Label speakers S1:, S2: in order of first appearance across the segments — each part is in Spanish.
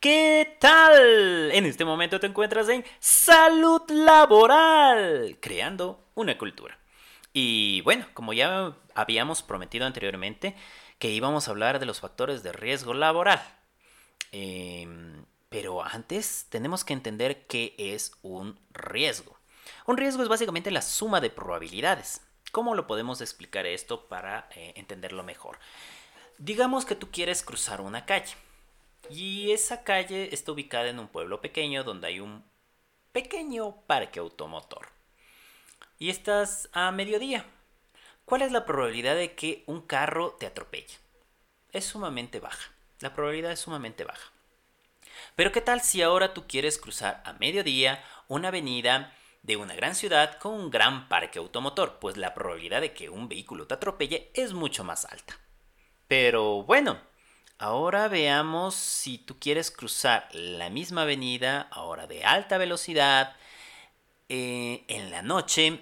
S1: ¿Qué tal? En este momento te encuentras en Salud Laboral, creando una cultura. Y bueno, como ya habíamos prometido anteriormente, que íbamos a hablar de los factores de riesgo laboral. Em, pero antes tenemos que entender qué es un riesgo. Un riesgo es básicamente la suma de probabilidades. ¿Cómo lo podemos explicar esto para eh, entenderlo mejor? Digamos que tú quieres cruzar una calle y esa calle está ubicada en un pueblo pequeño donde hay un pequeño parque automotor. Y estás a mediodía. ¿Cuál es la probabilidad de que un carro te atropelle? Es sumamente baja. La probabilidad es sumamente baja. Pero ¿qué tal si ahora tú quieres cruzar a mediodía una avenida de una gran ciudad con un gran parque automotor? Pues la probabilidad de que un vehículo te atropelle es mucho más alta. Pero bueno, ahora veamos si tú quieres cruzar la misma avenida, ahora de alta velocidad, eh, en la noche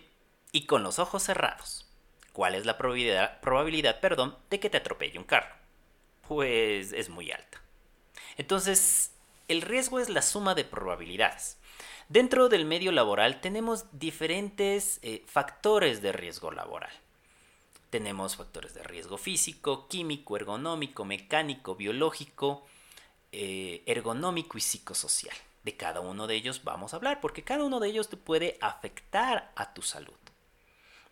S1: y con los ojos cerrados. ¿Cuál es la probabilidad, perdón, de que te atropelle un carro? Pues es muy alta. Entonces, el riesgo es la suma de probabilidades. Dentro del medio laboral tenemos diferentes eh, factores de riesgo laboral. Tenemos factores de riesgo físico, químico, ergonómico, mecánico, biológico, eh, ergonómico y psicosocial. De cada uno de ellos vamos a hablar porque cada uno de ellos te puede afectar a tu salud.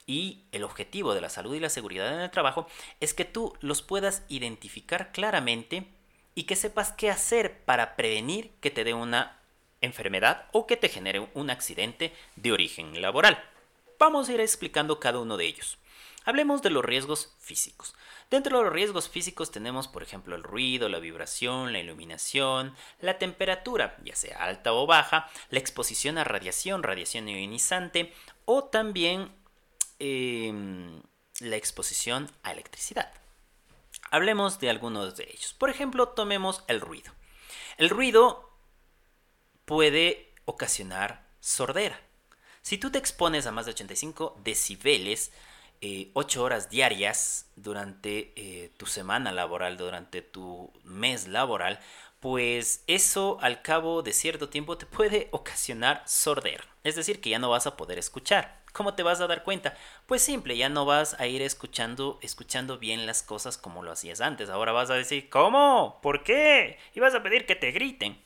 S1: Y el objetivo de la salud y la seguridad en el trabajo es que tú los puedas identificar claramente y que sepas qué hacer para prevenir que te dé una enfermedad o que te genere un accidente de origen laboral. Vamos a ir explicando cada uno de ellos. Hablemos de los riesgos físicos. Dentro de los riesgos físicos tenemos, por ejemplo, el ruido, la vibración, la iluminación, la temperatura, ya sea alta o baja, la exposición a radiación, radiación ionizante, o también em, la exposición a electricidad. Hablemos de algunos de ellos. Por ejemplo, tomemos el ruido. El ruido puede ocasionar sordera. Si tú te expones a más de 85 decibeles, 8 eh, horas diarias durante eh, tu semana laboral, durante tu mes laboral, pues eso al cabo de cierto tiempo te puede ocasionar sordera. Es decir, que ya no vas a poder escuchar. ¿Cómo te vas a dar cuenta? Pues simple, ya no vas a ir escuchando, escuchando bien las cosas como lo hacías antes. Ahora vas a decir, ¿cómo? ¿Por qué? Y vas a pedir que te griten.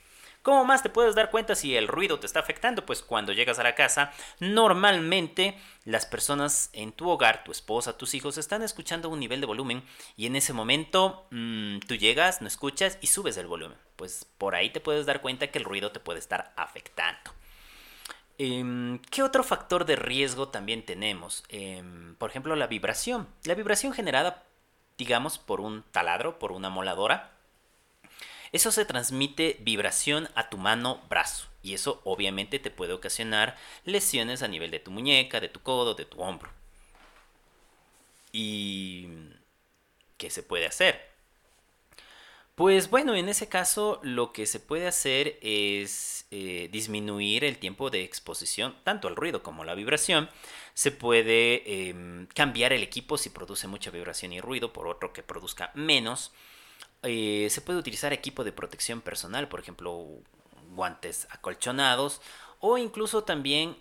S1: ¿Cómo más te puedes dar cuenta si el ruido te está afectando? Pues cuando llegas a la casa, normalmente las personas en tu hogar, tu esposa, tus hijos, están escuchando un nivel de volumen y en ese momento mm, tú llegas, no escuchas y subes el volumen. Pues por ahí te puedes dar cuenta que el ruido te puede estar afectando. Em, ¿Qué otro factor de riesgo también tenemos? Em, por ejemplo, la vibración. La vibración generada, digamos, por un taladro, por una moladora. Eso se transmite vibración a tu mano, brazo. Y eso obviamente te puede ocasionar lesiones a nivel de tu muñeca, de tu codo, de tu hombro. ¿Y qué se puede hacer? Pues bueno, en ese caso lo que se puede hacer es eh, disminuir el tiempo de exposición, tanto al ruido como a la vibración. Se puede em, cambiar el equipo si produce mucha vibración y ruido por otro que produzca menos. Eh, se puede utilizar equipo de protección personal, por ejemplo, guantes acolchonados. O incluso también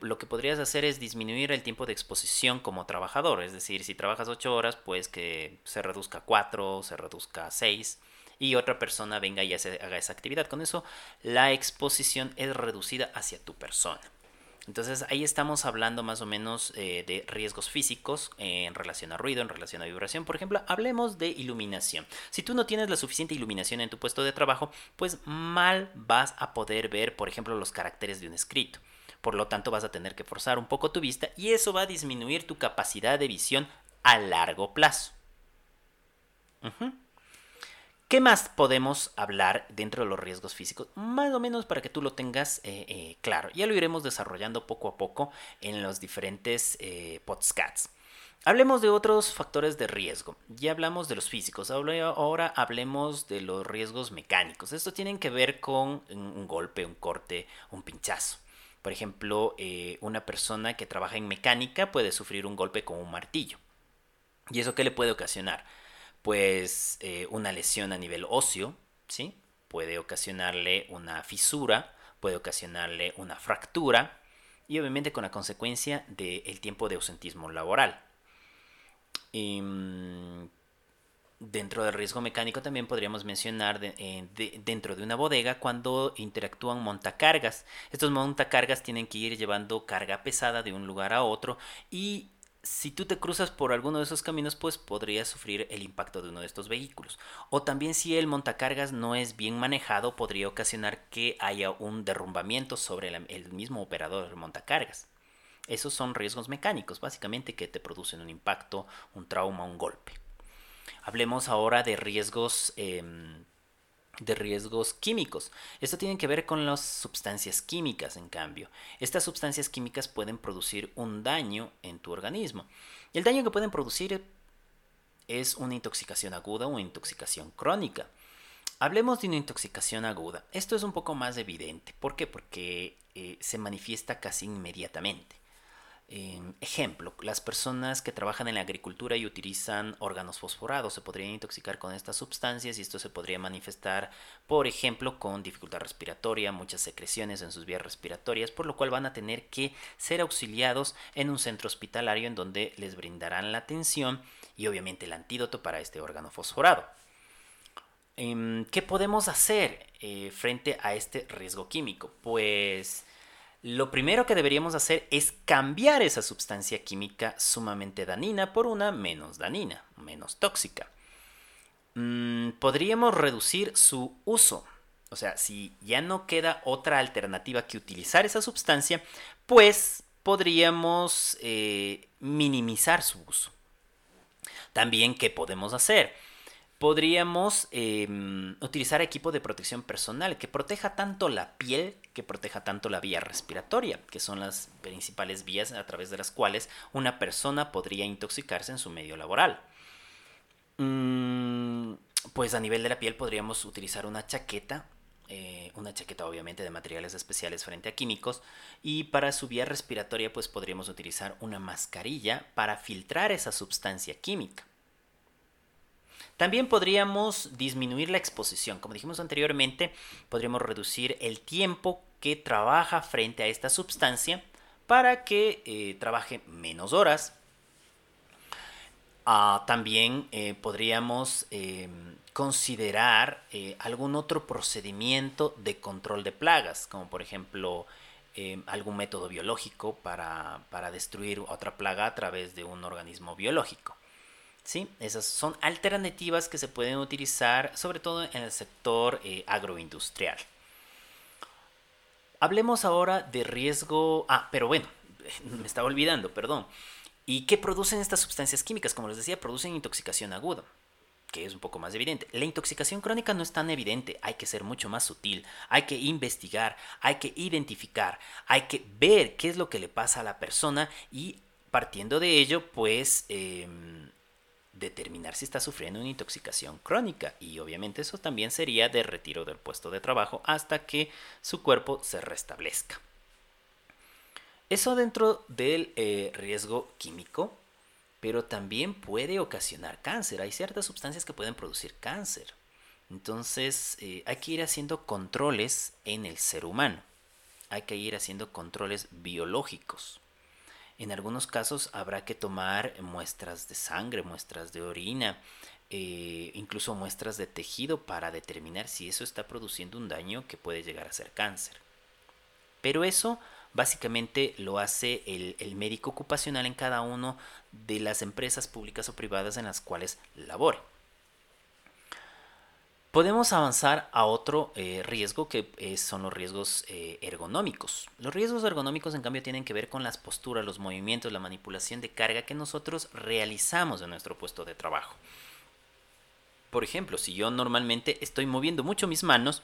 S1: lo que podrías hacer es disminuir el tiempo de exposición como trabajador. Es decir, si trabajas 8 horas, pues que se reduzca a 4, se reduzca a 6 y otra persona venga y haga esa actividad. Con eso la exposición es reducida hacia tu persona. Entonces ahí estamos hablando más o menos eh, de riesgos físicos eh, en relación a ruido, en relación a vibración. Por ejemplo, hablemos de iluminación. Si tú no tienes la suficiente iluminación en tu puesto de trabajo, pues mal vas a poder ver, por ejemplo, los caracteres de un escrito. Por lo tanto, vas a tener que forzar un poco tu vista y eso va a disminuir tu capacidad de visión a largo plazo. ¿Qué más podemos hablar dentro de los riesgos físicos? Más o menos para que tú lo tengas eh, eh, claro. Ya lo iremos desarrollando poco a poco en los diferentes eh, podcasts. Hablemos de otros factores de riesgo. Ya hablamos de los físicos, ahora hablemos de los riesgos mecánicos. Esto tiene que ver con un golpe, un corte, un pinchazo. Por ejemplo, una persona que trabaja en mecánica puede sufrir un golpe con un martillo. ¿Y eso qué le puede ocasionar? Pues eh, una lesión a nivel óseo, ¿sí? puede ocasionarle una fisura, puede ocasionarle una fractura y obviamente con la consecuencia del tiempo de ausentismo laboral. Em, dentro del riesgo mecánico también podríamos mencionar eh, dentro de una bodega cuando interactúan montacargas. Estos montacargas tienen que ir llevando carga pesada de un lugar a otro y si tú te cruzas por alguno de esos caminos, pues podrías sufrir el impacto de uno de estos vehículos. O también si el montacargas no es bien manejado, podría ocasionar que haya un derrumbamiento sobre el mismo operador del montacargas. Esos son riesgos mecánicos, básicamente que te producen un impacto, un trauma, un golpe. Hablemos ahora de riesgos em, de riesgos químicos. Esto tiene que ver con las sustancias químicas, en cambio. Estas sustancias químicas pueden producir un daño en tu organismo. El daño que pueden producir es una intoxicación aguda o intoxicación crónica. Hablemos de una intoxicación aguda. Esto es un poco más evidente. ¿Por qué? Porque eh, se manifiesta casi inmediatamente. Em, ejemplo, las personas que trabajan en la agricultura y utilizan órganos fosforados se podrían intoxicar con estas sustancias y esto se podría manifestar, por ejemplo, con dificultad respiratoria, muchas secreciones en sus vías respiratorias, por lo cual van a tener que ser auxiliados en un centro hospitalario en donde les brindarán la atención y obviamente el antídoto para este órgano fosforado. Em, ¿Qué podemos hacer eh, frente a este riesgo químico? Pues lo primero que deberíamos hacer es cambiar esa sustancia química sumamente danina por una menos danina, menos tóxica. Mm, podríamos reducir su uso. O sea, si ya no queda otra alternativa que utilizar esa sustancia, pues podríamos eh, minimizar su uso. También, ¿qué podemos hacer? Podríamos em, utilizar equipo de protección personal que proteja tanto la piel, que proteja tanto la vía respiratoria, que son las principales vías a través de las cuales una persona podría intoxicarse en su medio laboral. Mm, pues a nivel de la piel podríamos utilizar una chaqueta, eh, una chaqueta obviamente de materiales especiales frente a químicos, y para su vía respiratoria pues podríamos utilizar una mascarilla para filtrar esa sustancia química. También podríamos disminuir la exposición. Como dijimos anteriormente, podríamos reducir el tiempo que trabaja frente a esta sustancia para que eh, trabaje menos horas. Ah, también eh, podríamos em, considerar eh, algún otro procedimiento de control de plagas, como por ejemplo em, algún método biológico para, para destruir otra plaga a través de un organismo biológico. ¿Sí? Esas son alternativas que se pueden utilizar sobre todo en el sector eh, agroindustrial. Hablemos ahora de riesgo... Ah, pero bueno, me estaba olvidando, perdón. ¿Y qué producen estas sustancias químicas? Como les decía, producen intoxicación aguda, que es un poco más evidente. La intoxicación crónica no es tan evidente, hay que ser mucho más sutil, hay que investigar, hay que identificar, hay que ver qué es lo que le pasa a la persona y partiendo de ello, pues... Em, determinar si está sufriendo una intoxicación crónica y obviamente eso también sería de retiro del puesto de trabajo hasta que su cuerpo se restablezca. Eso dentro del eh, riesgo químico, pero también puede ocasionar cáncer. Hay ciertas sustancias que pueden producir cáncer. Entonces eh, hay que ir haciendo controles en el ser humano. Hay que ir haciendo controles biológicos. En algunos casos habrá que tomar muestras de sangre, muestras de orina, eh, incluso muestras de tejido para determinar si eso está produciendo un daño que puede llegar a ser cáncer. Pero eso básicamente lo hace el, el médico ocupacional en cada una de las empresas públicas o privadas en las cuales labore. Podemos avanzar a otro eh, riesgo que eh, son los riesgos eh, ergonómicos. Los riesgos ergonómicos en cambio tienen que ver con las posturas, los movimientos, la manipulación de carga que nosotros realizamos en nuestro puesto de trabajo. Por ejemplo, si yo normalmente estoy moviendo mucho mis manos,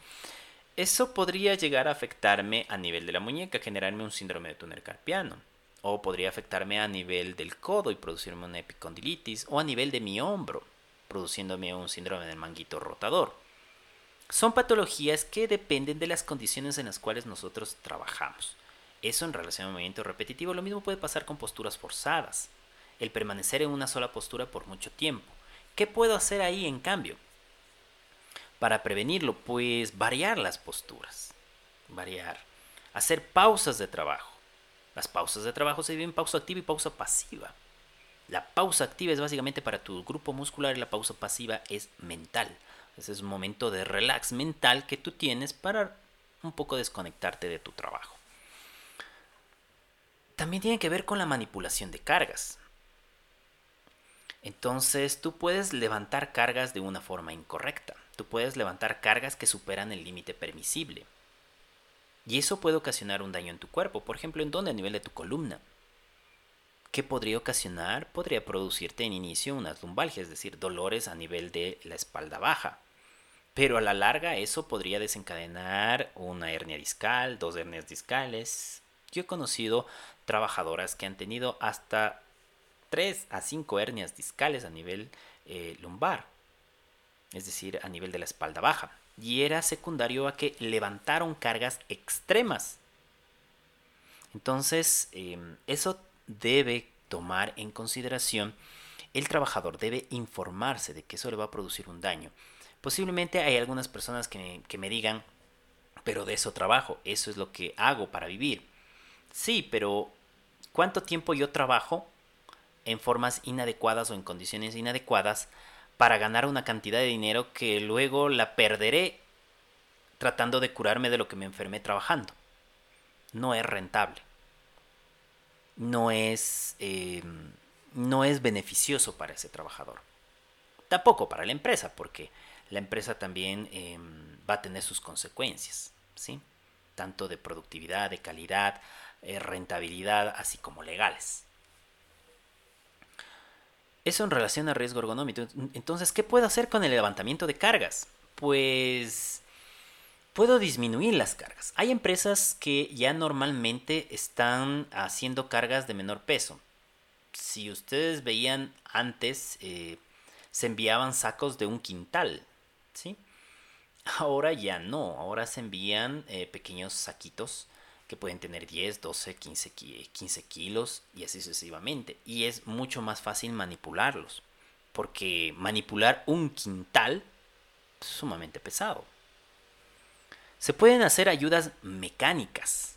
S1: eso podría llegar a afectarme a nivel de la muñeca, generarme un síndrome de túnel carpiano. O podría afectarme a nivel del codo y producirme una epicondilitis. O a nivel de mi hombro, produciéndome un síndrome del manguito rotador. Son patologías que dependen de las condiciones en las cuales nosotros trabajamos. Eso en relación al movimiento repetitivo, lo mismo puede pasar con posturas forzadas, el permanecer en una sola postura por mucho tiempo. ¿Qué puedo hacer ahí en cambio? para prevenirlo? Pues variar las posturas, variar, hacer pausas de trabajo. Las pausas de trabajo se dividen en pausa activa y pausa pasiva. La pausa activa es básicamente para tu grupo muscular y la pausa pasiva es mental. Ese es un momento de relax mental que tú tienes para un poco desconectarte de tu trabajo. También tiene que ver con la manipulación de cargas. Entonces tú puedes levantar cargas de una forma incorrecta. Tú puedes levantar cargas que superan el límite permisible. Y eso puede ocasionar un daño en tu cuerpo. Por ejemplo, ¿en dónde? A nivel de tu columna. ¿Qué podría ocasionar? Podría producirte en inicio unas lumbalgias, es decir, dolores a nivel de la espalda baja. Pero a la larga eso podría desencadenar una hernia discal, dos hernias discales. Yo he conocido trabajadoras que han tenido hasta 3 a 5 hernias discales a nivel eh, lumbar, es decir, a nivel de la espalda baja. Y era secundario a que levantaron cargas extremas. Entonces, em, eso debe tomar en consideración, el trabajador debe informarse de que eso le va a producir un daño. Posiblemente hay algunas personas que, me digan, pero de eso trabajo, eso es lo que hago para vivir. Sí, pero ¿cuánto tiempo yo trabajo en formas inadecuadas o en condiciones inadecuadas para ganar una cantidad de dinero que luego la perderé tratando de curarme de lo que me enfermé trabajando? No es rentable. No es, eh, no es beneficioso para ese trabajador. Tampoco para la empresa, porque la empresa también em, va a tener sus consecuencias, ¿sí? Tanto de productividad, de calidad, eh, rentabilidad, así como legales. Eso en relación a riesgo ergonómico. Entonces, ¿qué puedo hacer con el levantamiento de cargas? Pues puedo disminuir las cargas. Hay empresas que ya normalmente están haciendo cargas de menor peso. Si ustedes veían antes, eh, se enviaban sacos de un quintal, ¿sí? Ahora ya no, ahora se envían eh, pequeños saquitos que pueden tener 10, 12, 15, 15 kilos y así sucesivamente. Y es mucho más fácil manipularlos, porque manipular un quintal es sumamente pesado. Se pueden hacer ayudas mecánicas,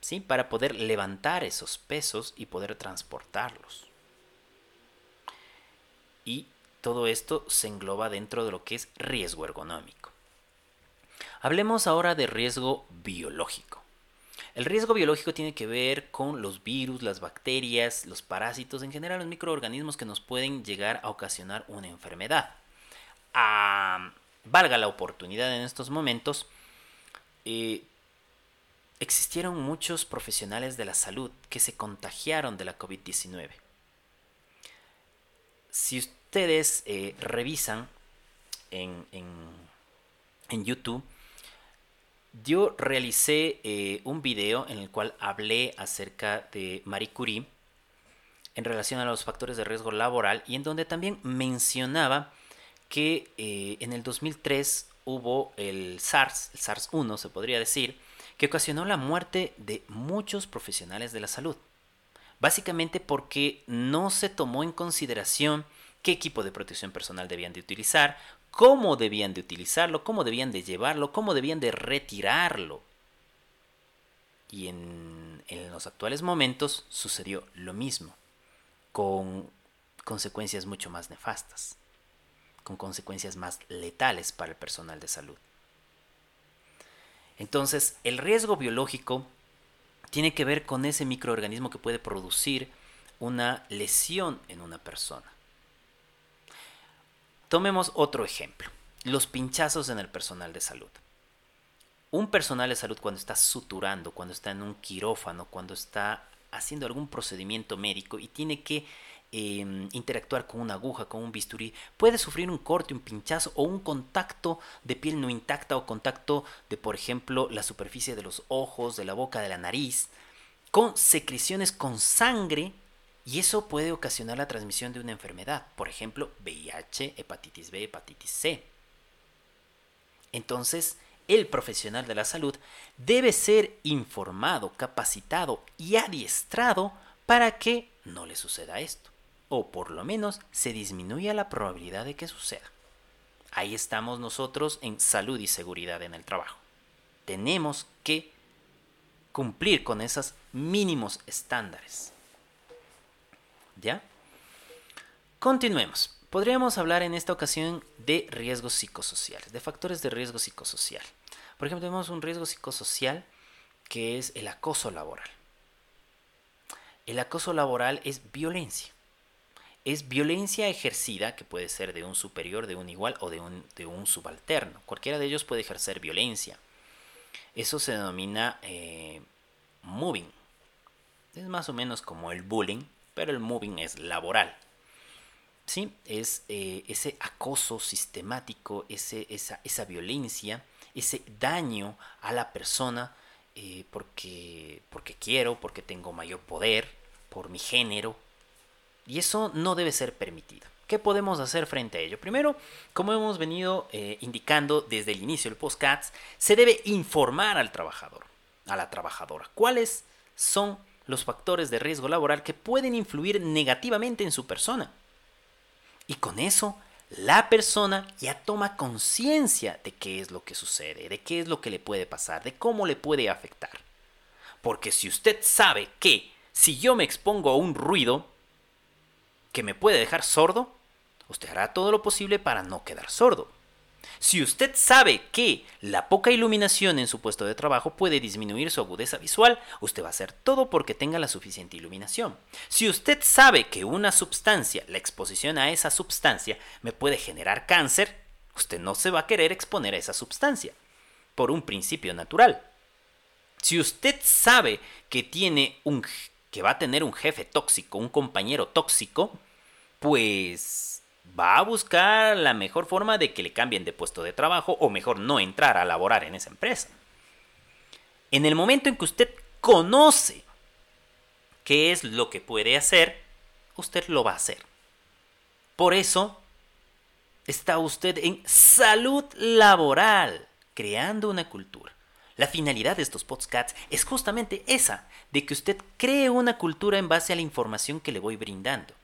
S1: ¿sí? Para poder levantar esos pesos y poder transportarlos. Y todo esto se engloba dentro de lo que es riesgo ergonómico. Hablemos ahora de riesgo biológico. El riesgo biológico tiene que ver con los virus, las bacterias, los parásitos, en general los microorganismos que nos pueden llegar a ocasionar una enfermedad. Ah, valga la oportunidad en estos momentos, eh, existieron muchos profesionales de la salud que se contagiaron de la COVID-19. Si ustedes eh, revisan en, YouTube, yo realicé eh, un video en el cual hablé acerca de Marie Curie en relación a los factores de riesgo laboral y en donde también mencionaba que en el 2003 hubo el SARS, el SARS-1 se podría decir, que ocasionó la muerte de muchos profesionales de la salud. Básicamente porque no se tomó en consideración qué equipo de protección personal debían de utilizar, cómo debían de utilizarlo, cómo debían de llevarlo, cómo debían de retirarlo. Y en, en los actuales momentos sucedió lo mismo, con consecuencias mucho más nefastas, con consecuencias más letales para el personal de salud. Entonces, el riesgo biológico tiene que ver con ese microorganismo que puede producir una lesión en una persona. Tomemos otro ejemplo, los pinchazos en el personal de salud. Un personal de salud cuando está suturando, cuando está en un quirófano, cuando está haciendo algún procedimiento médico y tiene que em, interactuar con una aguja, con un bisturí, puede sufrir un corte, un pinchazo o un contacto de piel no intacta o contacto de, por ejemplo, la superficie de los ojos, de la boca, de la nariz, con secreciones con sangre y eso puede ocasionar la transmisión de una enfermedad, por ejemplo, VIH, hepatitis B, hepatitis C. Entonces, el profesional de la salud debe ser informado, capacitado y adiestrado para que no le suceda esto, o por lo menos se disminuya la probabilidad de que suceda. Ahí estamos nosotros en salud y seguridad en el trabajo. Tenemos que cumplir con esos mínimos estándares. ¿Ya? Continuemos. Podríamos hablar en esta ocasión de riesgos psicosociales, de factores de riesgo psicosocial. Por ejemplo, tenemos un riesgo psicosocial que es el acoso laboral. El acoso laboral es violencia. Es violencia ejercida, que puede ser de un superior, de un igual o de un, de un subalterno. Cualquiera de ellos puede ejercer violencia. Eso se denomina eh, moving. Es más o menos como el bullying, pero el moving es laboral. ¿sí? Es eh, ese acoso sistemático, ese, esa, esa, violencia, ese daño a la persona eh, porque, porque quiero, porque tengo mayor poder, por mi género. Y eso no debe ser permitido. ¿Qué podemos hacer frente a ello? Primero, como hemos venido eh, indicando desde el inicio del postcats, se debe informar al trabajador, a la trabajadora, cuáles son los factores de riesgo laboral que pueden influir negativamente en su persona y con eso, la persona ya toma conciencia de qué es lo que sucede, de qué es lo que le puede pasar, de cómo le puede afectar. Porque si usted sabe que si yo me expongo a un ruido que me puede dejar sordo, usted hará todo lo posible para no quedar sordo. Si usted sabe que la poca iluminación en su puesto de trabajo puede disminuir su agudeza visual, usted va a hacer todo porque tenga la suficiente iluminación. Si usted sabe que una sustancia, la exposición a esa sustancia, me puede generar cáncer, usted no se va a querer exponer a esa sustancia, por un principio natural. Si usted sabe que tiene un que va a tener un jefe tóxico, un compañero tóxico, pues va a buscar la mejor forma de que le cambien de puesto de trabajo o mejor no entrar a laborar en esa empresa. En el momento en que usted conoce qué es lo que puede hacer, usted lo va a hacer. Por eso está usted en salud laboral, creando una cultura. La finalidad de estos podcasts es justamente esa, de que usted cree una cultura en base a la información que le voy brindando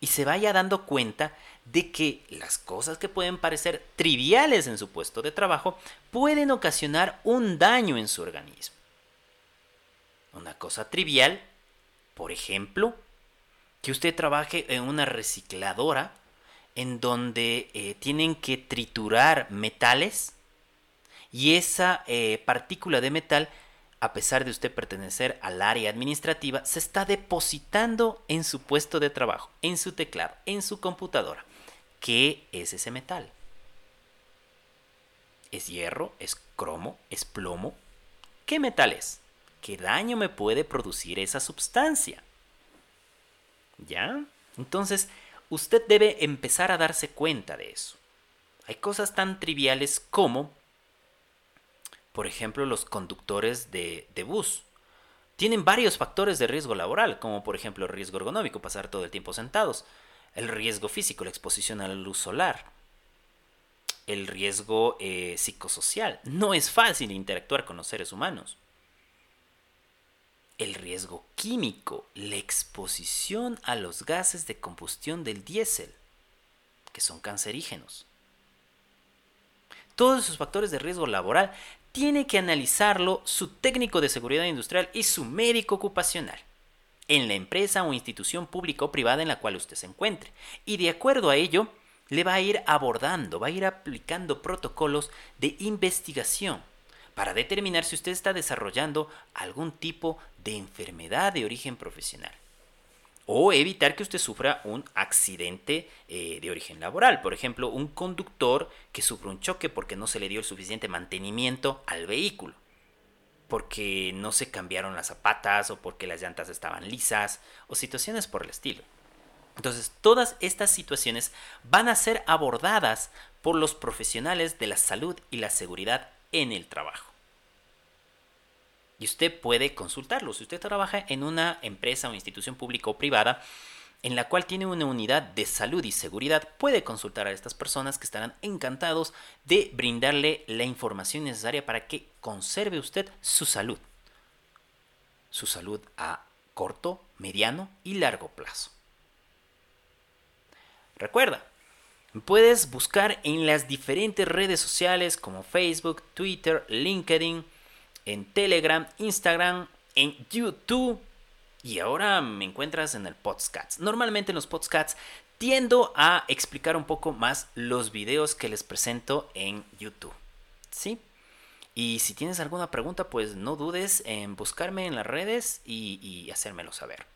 S1: y se vaya dando cuenta de que las cosas que pueden parecer triviales en su puesto de trabajo pueden ocasionar un daño en su organismo. Una cosa trivial, por ejemplo, que usted trabaje en una recicladora en donde eh, tienen que triturar metales y esa eh, partícula de metal a pesar de usted pertenecer al área administrativa, se está depositando en su puesto de trabajo, en su teclado, en su computadora. ¿Qué es ese metal? ¿Es hierro? ¿Es cromo? ¿Es plomo? ¿Qué metal es? ¿Qué daño me puede producir esa sustancia? ¿Ya? Entonces, usted debe empezar a darse cuenta de eso. Hay cosas tan triviales como por ejemplo, los conductores de, bus. Tienen varios factores de riesgo laboral, como por ejemplo el riesgo ergonómico, pasar todo el tiempo sentados, el riesgo físico, la exposición a la luz solar, el riesgo eh, psicosocial. No es fácil interactuar con los seres humanos. El riesgo químico, la exposición a los gases de combustión del diésel, que son cancerígenos. Todos esos factores de riesgo laboral tiene que analizarlo su técnico de seguridad industrial y su médico ocupacional en la empresa o institución pública o privada en la cual usted se encuentre. Y de acuerdo a ello, le va a ir abordando, va a ir aplicando protocolos de investigación para determinar si usted está desarrollando algún tipo de enfermedad de origen profesional o evitar que usted sufra un accidente eh, de origen laboral. Por ejemplo, un conductor que sufre un choque porque no se le dio el suficiente mantenimiento al vehículo, porque no se cambiaron las zapatas o porque las llantas estaban lisas o situaciones por el estilo. Entonces, todas estas situaciones van a ser abordadas por los profesionales de la salud y la seguridad en el trabajo. Y usted puede consultarlo. Si usted trabaja en una empresa o institución pública o privada en la cual tiene una unidad de salud y seguridad, puede consultar a estas personas que estarán encantados de brindarle la información necesaria para que conserve usted su salud. Su salud a corto, mediano y largo plazo. Recuerda, Puedes buscar en las diferentes redes sociales como Facebook, Twitter, LinkedIn, en Telegram, Instagram, en YouTube y ahora me encuentras en el podcast. Normalmente en los podcasts tiendo a explicar un poco más los videos que les presento en YouTube. ¿Sí? Y si tienes alguna pregunta, pues no dudes en buscarme en las redes y, y hacérmelo saber.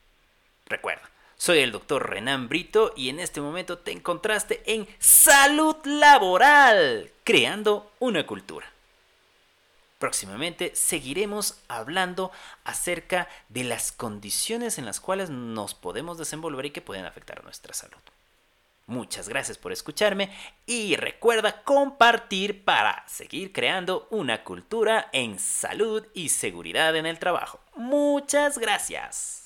S1: Recuerda, soy el doctor Renan Brito y en este momento te encontraste en Salud Laboral, creando una cultura. Próximamente seguiremos hablando acerca de las condiciones en las cuales nos podemos desenvolver y que pueden afectar nuestra salud. Muchas gracias por escucharme y recuerda compartir para seguir creando una cultura en salud y seguridad en el trabajo. Muchas gracias.